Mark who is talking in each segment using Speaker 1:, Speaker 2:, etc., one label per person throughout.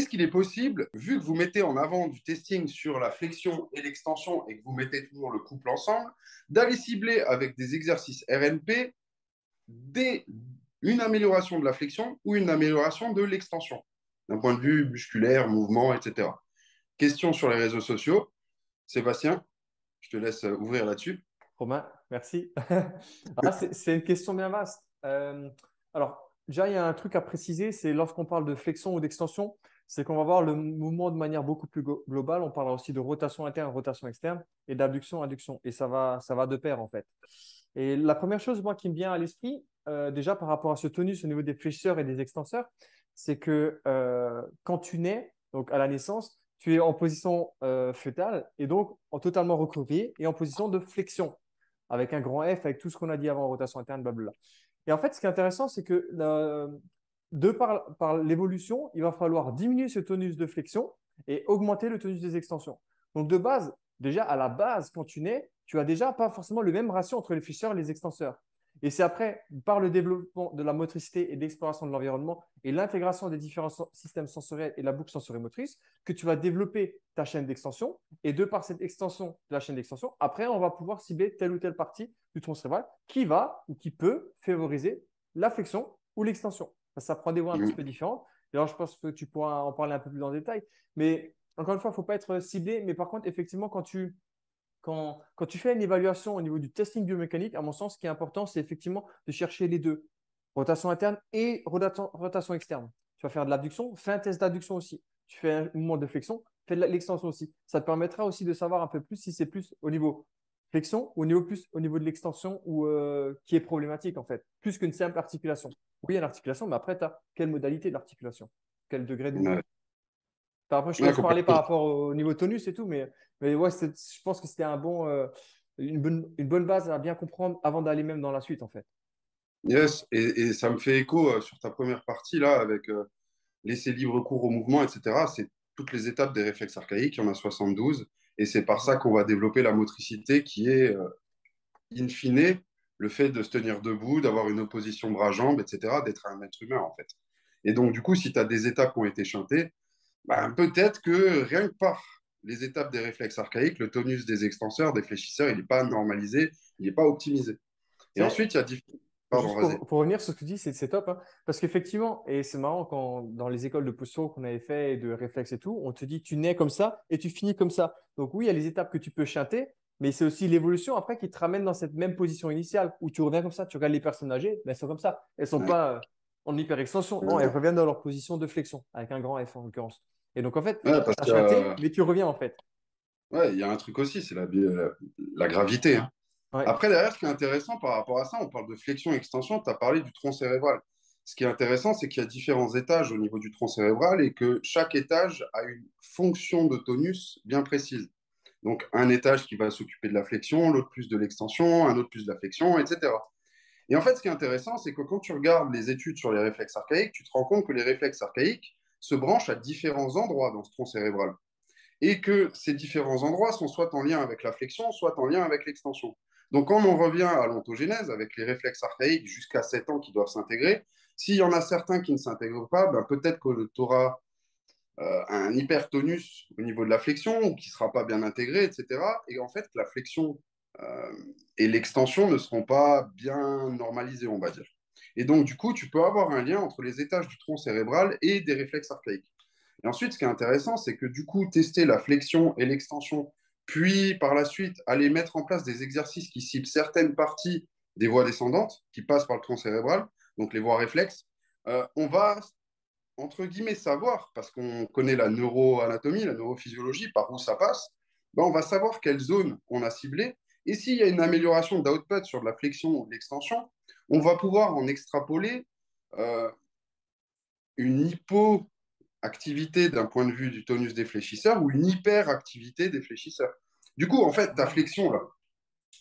Speaker 1: est-ce qu'il est possible, vu que vous mettez en avant du testing sur la flexion et l'extension et que vous mettez toujours le couple ensemble, d'aller cibler avec des exercices RNP des, une amélioration de la flexion ou une amélioration de l'extension, d'un point de vue musculaire, mouvement, etc. Question sur les réseaux sociaux. Sébastien, je te laisse ouvrir là-dessus.
Speaker 2: Romain, merci. Ah, c'est une question bien vaste. Euh, alors, déjà, il y a un truc à préciser, c'est lorsqu'on parle de flexion ou d'extension, c'est qu'on va voir le mouvement de manière beaucoup plus globale. On parlera aussi de rotation interne, rotation externe et d'abduction, adduction. Et ça va, ça va de pair, en fait. Et la première chose, moi, qui me vient à l'esprit, euh, déjà par rapport à ce tonus au niveau des fléchisseurs et des extenseurs, c'est que euh, quand tu nais, donc à la naissance, tu es en position euh, fœtale et donc en totalement recroquevillé et en position de flexion avec un grand F, avec tout ce qu'on a dit avant, rotation interne, blablabla. Et en fait, ce qui est intéressant, c'est que de par, l'évolution, il va falloir diminuer ce tonus de flexion et augmenter le tonus des extensions. Donc, de base, déjà à la base, quand tu nais, tu as déjà pas forcément le même ratio entre les fléchisseurs et les extenseurs. Et c'est après, par le développement de la motricité et d'exploration de l'environnement et l'intégration des différents systèmes sensoriels et la boucle sensorimotrice, que tu vas développer ta chaîne d'extension. Et de par cette extension de la chaîne d'extension, après, on va pouvoir cibler telle ou telle partie du tronc cérébral qui va ou qui peut favoriser la flexion ou l'extension. Ça prend des voies un petit peu différentes. Alors, je pense que tu pourras en parler un peu plus en détail. Mais encore une fois, il ne faut pas être ciblé. Mais par contre, effectivement, quand tu, quand, quand, tu fais une évaluation au niveau du testing biomécanique, à mon sens, ce qui est important, c'est effectivement de chercher les deux, rotation interne et rotation, externe. Tu vas faire de l'abduction, fais un test d'abduction aussi. Tu fais un mouvement de flexion, fais de l'extension aussi. Ça te permettra aussi de savoir un peu plus si c'est plus au niveau flexion ou au niveau plus au niveau de l'extension ou euh, qui est problématique en fait, plus qu'une simple articulation. Oui, il y a l'articulation, mais après, tu as quelle modalité d'articulation Quel degré de mouvement Après, je peux parler par rapport au niveau tonus et tout, mais, mais ouais, je pense que c'était un bon, euh, une, bonne, une bonne base à bien comprendre avant d'aller même dans la suite, en fait.
Speaker 1: Yes, et, ça me fait écho euh, sur ta première partie, là, avec laisser libre cours au mouvement, etc. C'est toutes les étapes des réflexes archaïques, il y en a 72. Et c'est par ça qu'on va développer la motricité qui est, euh, in fine, le fait de se tenir debout, d'avoir une opposition bras-jambes, etc., d'être un être humain, en fait. Et donc, du coup, si tu as des étapes qui ont été chantées, bah, peut-être que rien que par les étapes des réflexes archaïques, le tonus des extenseurs, des fléchisseurs, il n'est pas normalisé, il n'est pas optimisé. Et ensuite, il y a
Speaker 2: pour, revenir sur ce que tu dis, c'est top. Hein. parce qu'effectivement, et c'est marrant, quand dans les écoles de posture qu'on avait fait, de réflexe et tout, on te dit tu nais comme ça et tu finis comme ça. Donc oui, il y a les étapes que tu peux chanter, mais c'est aussi l'évolution après qui te ramène dans cette même position initiale où tu reviens comme ça. Tu regardes les personnes âgées, mais elles sont comme ça. Elles ne sont pas euh, en hyper-extension. Non, elles reviennent dans leur position de flexion, avec un grand F en l'occurrence. Et donc en fait, tu as chanté, euh, mais tu reviens en fait.
Speaker 1: Ouais, il y a un truc aussi, c'est la, la, gravité. Hein. Après, derrière, ce qui est intéressant par rapport à ça, on parle de flexion-extension, tu as parlé du tronc cérébral. Ce qui est intéressant, c'est qu'il y a différents étages au niveau du tronc cérébral et que chaque étage a une fonction de tonus bien précise. Donc, un étage qui va s'occuper de la flexion, l'autre plus de l'extension, un autre plus de la flexion, etc. Et en fait, ce qui est intéressant, c'est que quand tu regardes les études sur les réflexes archaïques, tu te rends compte que les réflexes archaïques se branchent à différents endroits dans ce tronc cérébral. Et que ces différents endroits sont soit en lien avec la flexion, soit en lien avec l'extension. Donc, quand on revient à l'ontogénèse, avec les réflexes archaïques jusqu'à 7 ans qui doivent s'intégrer, s'il y en a certains qui ne s'intègrent pas, ben peut-être que tu auras euh, un hypertonus au niveau de la flexion ou qui ne sera pas bien intégré, etc. Et en fait, la flexion euh, et l'extension ne seront pas bien normalisées, on va dire. Et donc, du coup, tu peux avoir un lien entre les étages du tronc cérébral et des réflexes archaïques. Et ensuite, ce qui est intéressant, c'est que du coup, tester la flexion et l'extension puis par la suite aller mettre en place des exercices qui ciblent certaines parties des voies descendantes qui passent par le tronc cérébral, donc les voies réflexes, euh, on va, entre guillemets, savoir, parce qu'on connaît la neuroanatomie, la neurophysiologie, par où ça passe, ben on va savoir quelle zone on a ciblée. Et s'il y a une amélioration d'output sur la flexion ou de l'extension, on va pouvoir en extrapoler euh, une hypo activité d'un point de vue du tonus des fléchisseurs ou une hyperactivité des fléchisseurs. Du coup, en fait, ta flexion, là,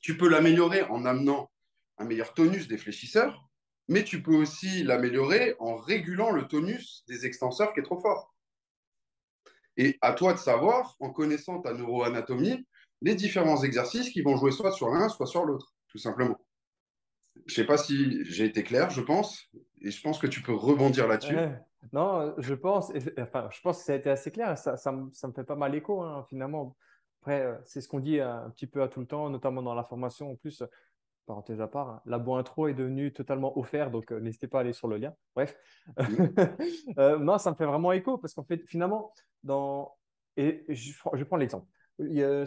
Speaker 1: tu peux l'améliorer en amenant un meilleur tonus des fléchisseurs, mais tu peux aussi l'améliorer en régulant le tonus des extenseurs qui est trop fort. Et à toi de savoir, en connaissant ta neuroanatomie, les différents exercices qui vont jouer soit sur l'un, soit sur l'autre, tout simplement. Je ne sais pas si j'ai été clair, je pense, et je pense que tu peux rebondir là-dessus.
Speaker 2: Non, je pense, enfin, je pense que ça a été assez clair. Ça, me, fait pas mal écho, hein, finalement. Après, euh, c'est ce qu'on dit un petit peu à tout le temps, notamment dans la formation. En plus, parenthèse à part, hein, la boîte intro est devenue totalement offerte, donc euh, n'hésitez pas à aller sur le lien. Bref, euh, non, ça me fait vraiment écho parce qu'en fait, finalement, dans... et je, je prends l'exemple.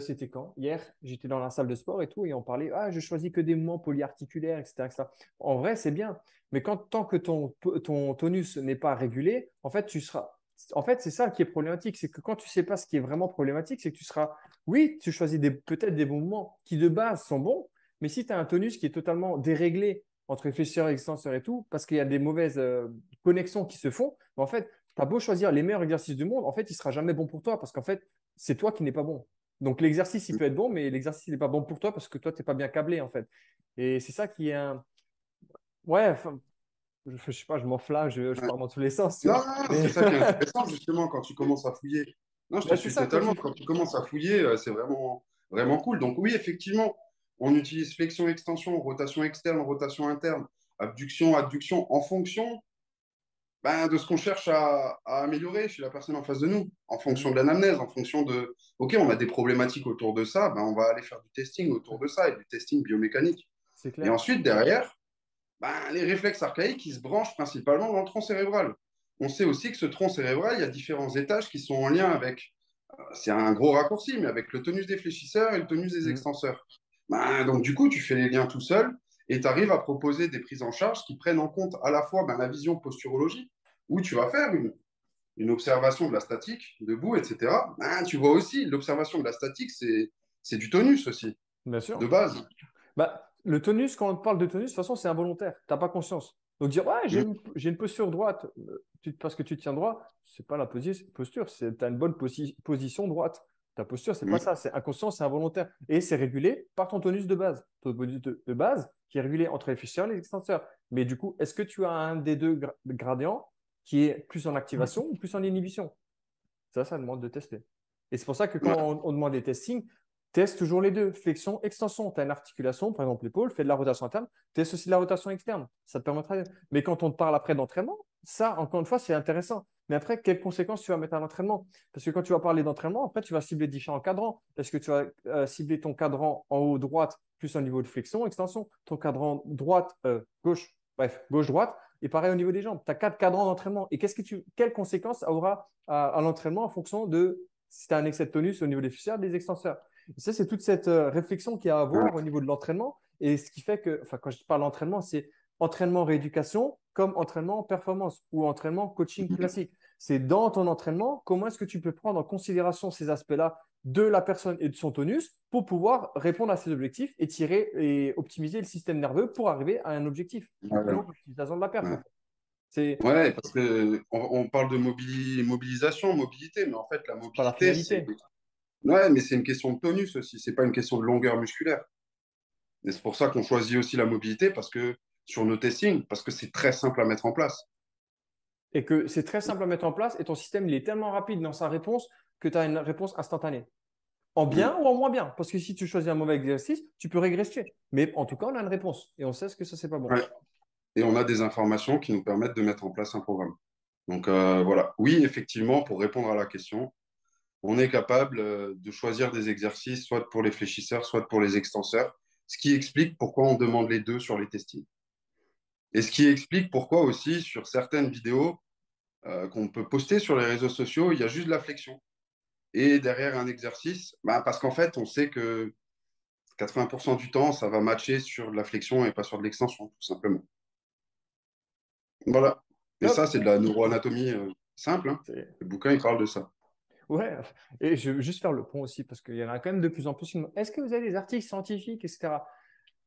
Speaker 2: C'était quand? Hier, j'étais dans la salle de sport et tout, et on parlait, ah, je choisis que des mouvements polyarticulaires, etc. etc. En vrai, c'est bien, mais quand tant que ton, ton tonus n'est pas régulé, en fait, tu seras. En fait, c'est ça qui est problématique, c'est que quand tu ne sais pas ce qui est vraiment problématique, c'est que tu seras, oui, tu choisis peut-être des mouvements qui de base sont bons, mais si tu as un tonus qui est totalement déréglé entre fléchisseur et extenseur et tout, parce qu'il y a des mauvaises euh, connexions qui se font, en fait, tu as beau choisir les meilleurs exercices du monde, en fait, il ne sera jamais bon pour toi parce qu'en fait, c'est toi qui n'es pas bon. Donc l'exercice, il peut être bon, mais l'exercice, il n'est pas bon pour toi parce que toi, tu n'es pas bien câblé, en fait. Et c'est ça qui est un. Ouais, je, ne sais pas, je m'enflamme, je, je pars dans tous les sens.
Speaker 1: Non, c'est ça qui est intéressant, justement, quand tu commences à fouiller. Non, je te suis totalement. Quand tu commences à fouiller, euh, c'est vraiment, vraiment cool. Donc, oui, effectivement, on utilise flexion-extension, rotation externe, rotation interne, abduction, adduction, en fonction ben, de ce qu'on cherche à, améliorer chez la personne en face de nous, en fonction de l'anamnèse, en fonction de, OK, on a des problématiques autour de ça, ben, on va aller faire du testing autour de ça et du testing biomécanique. Et ensuite, derrière, ben, les réflexes archaïques, ils se branchent principalement dans le tronc cérébral. On sait aussi que ce tronc cérébral, il y a différents étages qui sont en lien avec, euh, c'est un gros raccourci, mais avec le tonus des fléchisseurs et le tonus des mmh. extenseurs. Ben, donc, du coup, tu fais les liens tout seul et tu arrives à proposer des prises en charge qui prennent en compte à la fois ben, la vision posturologique, où tu vas faire une, une observation de la statique, debout, etc. Ben, tu vois aussi, l'observation de la statique, c'est du tonus aussi,
Speaker 2: Bien sûr.
Speaker 1: de base.
Speaker 2: Bah, le tonus, quand on parle de tonus, de toute façon, c'est involontaire. Tu n'as pas conscience. Donc dire, ouais, j'ai mm. une, posture droite euh, parce que tu tiens droit, c'est pas la posture, tu as une bonne position droite. Ta posture, c'est pas ça, c'est inconscient, c'est involontaire. Et c'est régulé par ton tonus de base. Ton tonus de, base qui est régulé entre les fléchisseurs et les extenseurs. Mais du coup, est-ce que tu as un des deux gradients qui est plus en activation ou plus en inhibition? Ça, ça demande de tester. Et c'est pour ça que quand on, demande des testings, teste toujours les deux. Flexion, extension. Tu as une articulation, par exemple l'épaule, fais de la rotation interne, teste aussi de la rotation externe. Ça te permettra. Mais quand on te parle après d'entraînement, ça, encore une fois, c'est intéressant. Mais après, quelles conséquences tu vas mettre à l'entraînement? Parce que quand tu vas parler d'entraînement, après, tu vas cibler différents cadrans. Est-ce que tu vas euh, cibler ton cadran en haut droite plus au niveau de flexion, extension, ton cadran droite, euh, gauche, bref, gauche-droite, et pareil au niveau des jambes. Tu as quatre cadrans d'entraînement. Et qu'est-ce que tu, quelles conséquences aura à, l'entraînement en fonction de si tu as un excès de tonus au niveau des fissures, des extenseurs? Et Ça, c'est toute cette euh, réflexion qu'il y a à avoir au niveau de l'entraînement. Et ce qui fait que, enfin, quand je parle d'entraînement, c'est entraînement rééducation comme entraînement performance ou entraînement coaching classique c'est dans ton entraînement, comment est-ce que tu peux prendre en considération ces aspects-là de la personne et de son tonus pour pouvoir répondre à ses objectifs et tirer et optimiser le système nerveux pour arriver à un objectif.
Speaker 1: Ouais, de la perte. Ouais. parce qu'on on parle de mobilisation, mobilité, mais en fait, la mobilité, c'est. Ouais, mais c'est une question de tonus aussi, c'est pas une question de longueur musculaire. Et c'est pour ça qu'on choisit aussi la mobilité, parce que sur nos testings, parce que c'est très simple à mettre en place
Speaker 2: et que c'est très simple à mettre en place et ton système il est tellement rapide dans sa réponse que tu as une réponse instantanée. En bien ou en moins bien. Parce que si tu choisis un mauvais exercice, tu peux régresser. Mais en tout cas, on a une réponse et on sait ce que ça, c'est pas bon.
Speaker 1: Et on a des informations qui nous permettent de mettre en place un programme. Donc euh, voilà, oui, effectivement, pour répondre à la question, on est capable euh, de choisir des exercices, soit pour les fléchisseurs, soit pour les extenseurs, ce qui explique pourquoi on demande les deux sur les testings. Et ce qui explique pourquoi aussi sur certaines vidéos euh, qu'on peut poster sur les réseaux sociaux, il y a juste de la flexion. Et derrière un exercice, bah, parce qu'en fait, on sait que 80% du temps, ça va matcher sur de la flexion et pas sur de l'extension, tout simplement. Voilà. Et ça, c'est de la neuroanatomie euh, simple. Hein. Le bouquin, il parle de ça.
Speaker 2: Ouais, et je veux juste faire le pont aussi, parce qu'il y en a quand même de plus en plus. Est-ce que vous avez des articles scientifiques, etc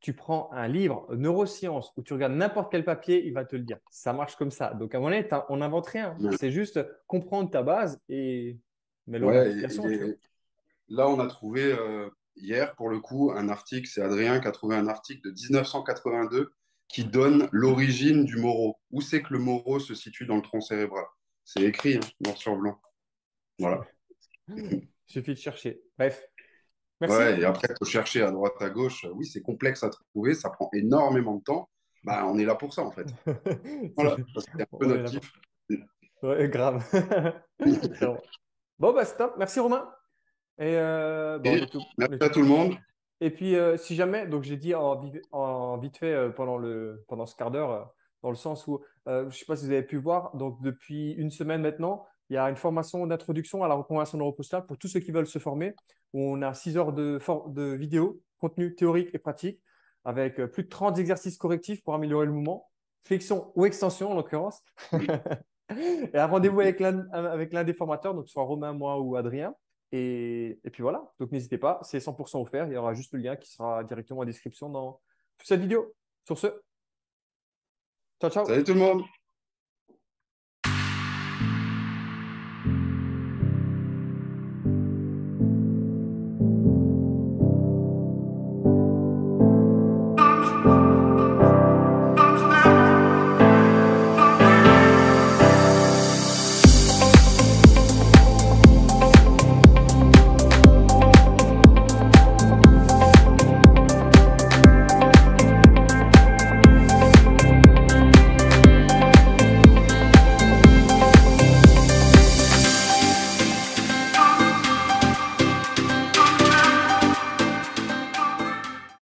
Speaker 2: tu prends un livre neurosciences où tu regardes n'importe quel papier, il va te le dire. Ça marche comme ça. Donc, à mon avis, on n'invente rien. C'est juste comprendre ta base et
Speaker 1: Là, on a trouvé euh, hier, pour le coup, un article. C'est Adrien qui a trouvé un article de 1982 qui donne l'origine du moro. Où c'est que le moro se situe dans le tronc cérébral? C'est écrit, hein, noir sur blanc. Voilà.
Speaker 2: Il suffit de chercher. Bref,
Speaker 1: Ouais, et après, il faut chercher à droite, à gauche. Oui, c'est complexe à trouver, ça prend énormément de temps. Bah, on est là pour ça, en fait. voilà, c'est un peu notre
Speaker 2: Ouais, grave. bon, bah, stop. Merci, Romain. Et, euh,
Speaker 1: merci à tout le monde.
Speaker 2: Et puis, euh, si jamais, donc j'ai dit en, vite fait euh, pendant, le, pendant ce quart d'heure, dans le sens où, je ne sais pas si vous avez pu voir, donc depuis une semaine maintenant, il y a une formation d'introduction à la reconversion neuropostale pour tous ceux qui veulent se former, où on a 6 heures de, de vidéo, contenu théorique et pratique, avec plus de 30 exercices correctifs pour améliorer le mouvement, flexion ou extension en l'occurrence. et un rendez-vous avec l'un des formateurs, donc soit Romain, moi ou Adrien. Et, puis voilà, donc n'hésitez pas, c'est 100% offert. Il y aura juste le lien qui sera directement en description dans cette vidéo. Sur ce, ciao, ciao.
Speaker 1: Salut tout le monde.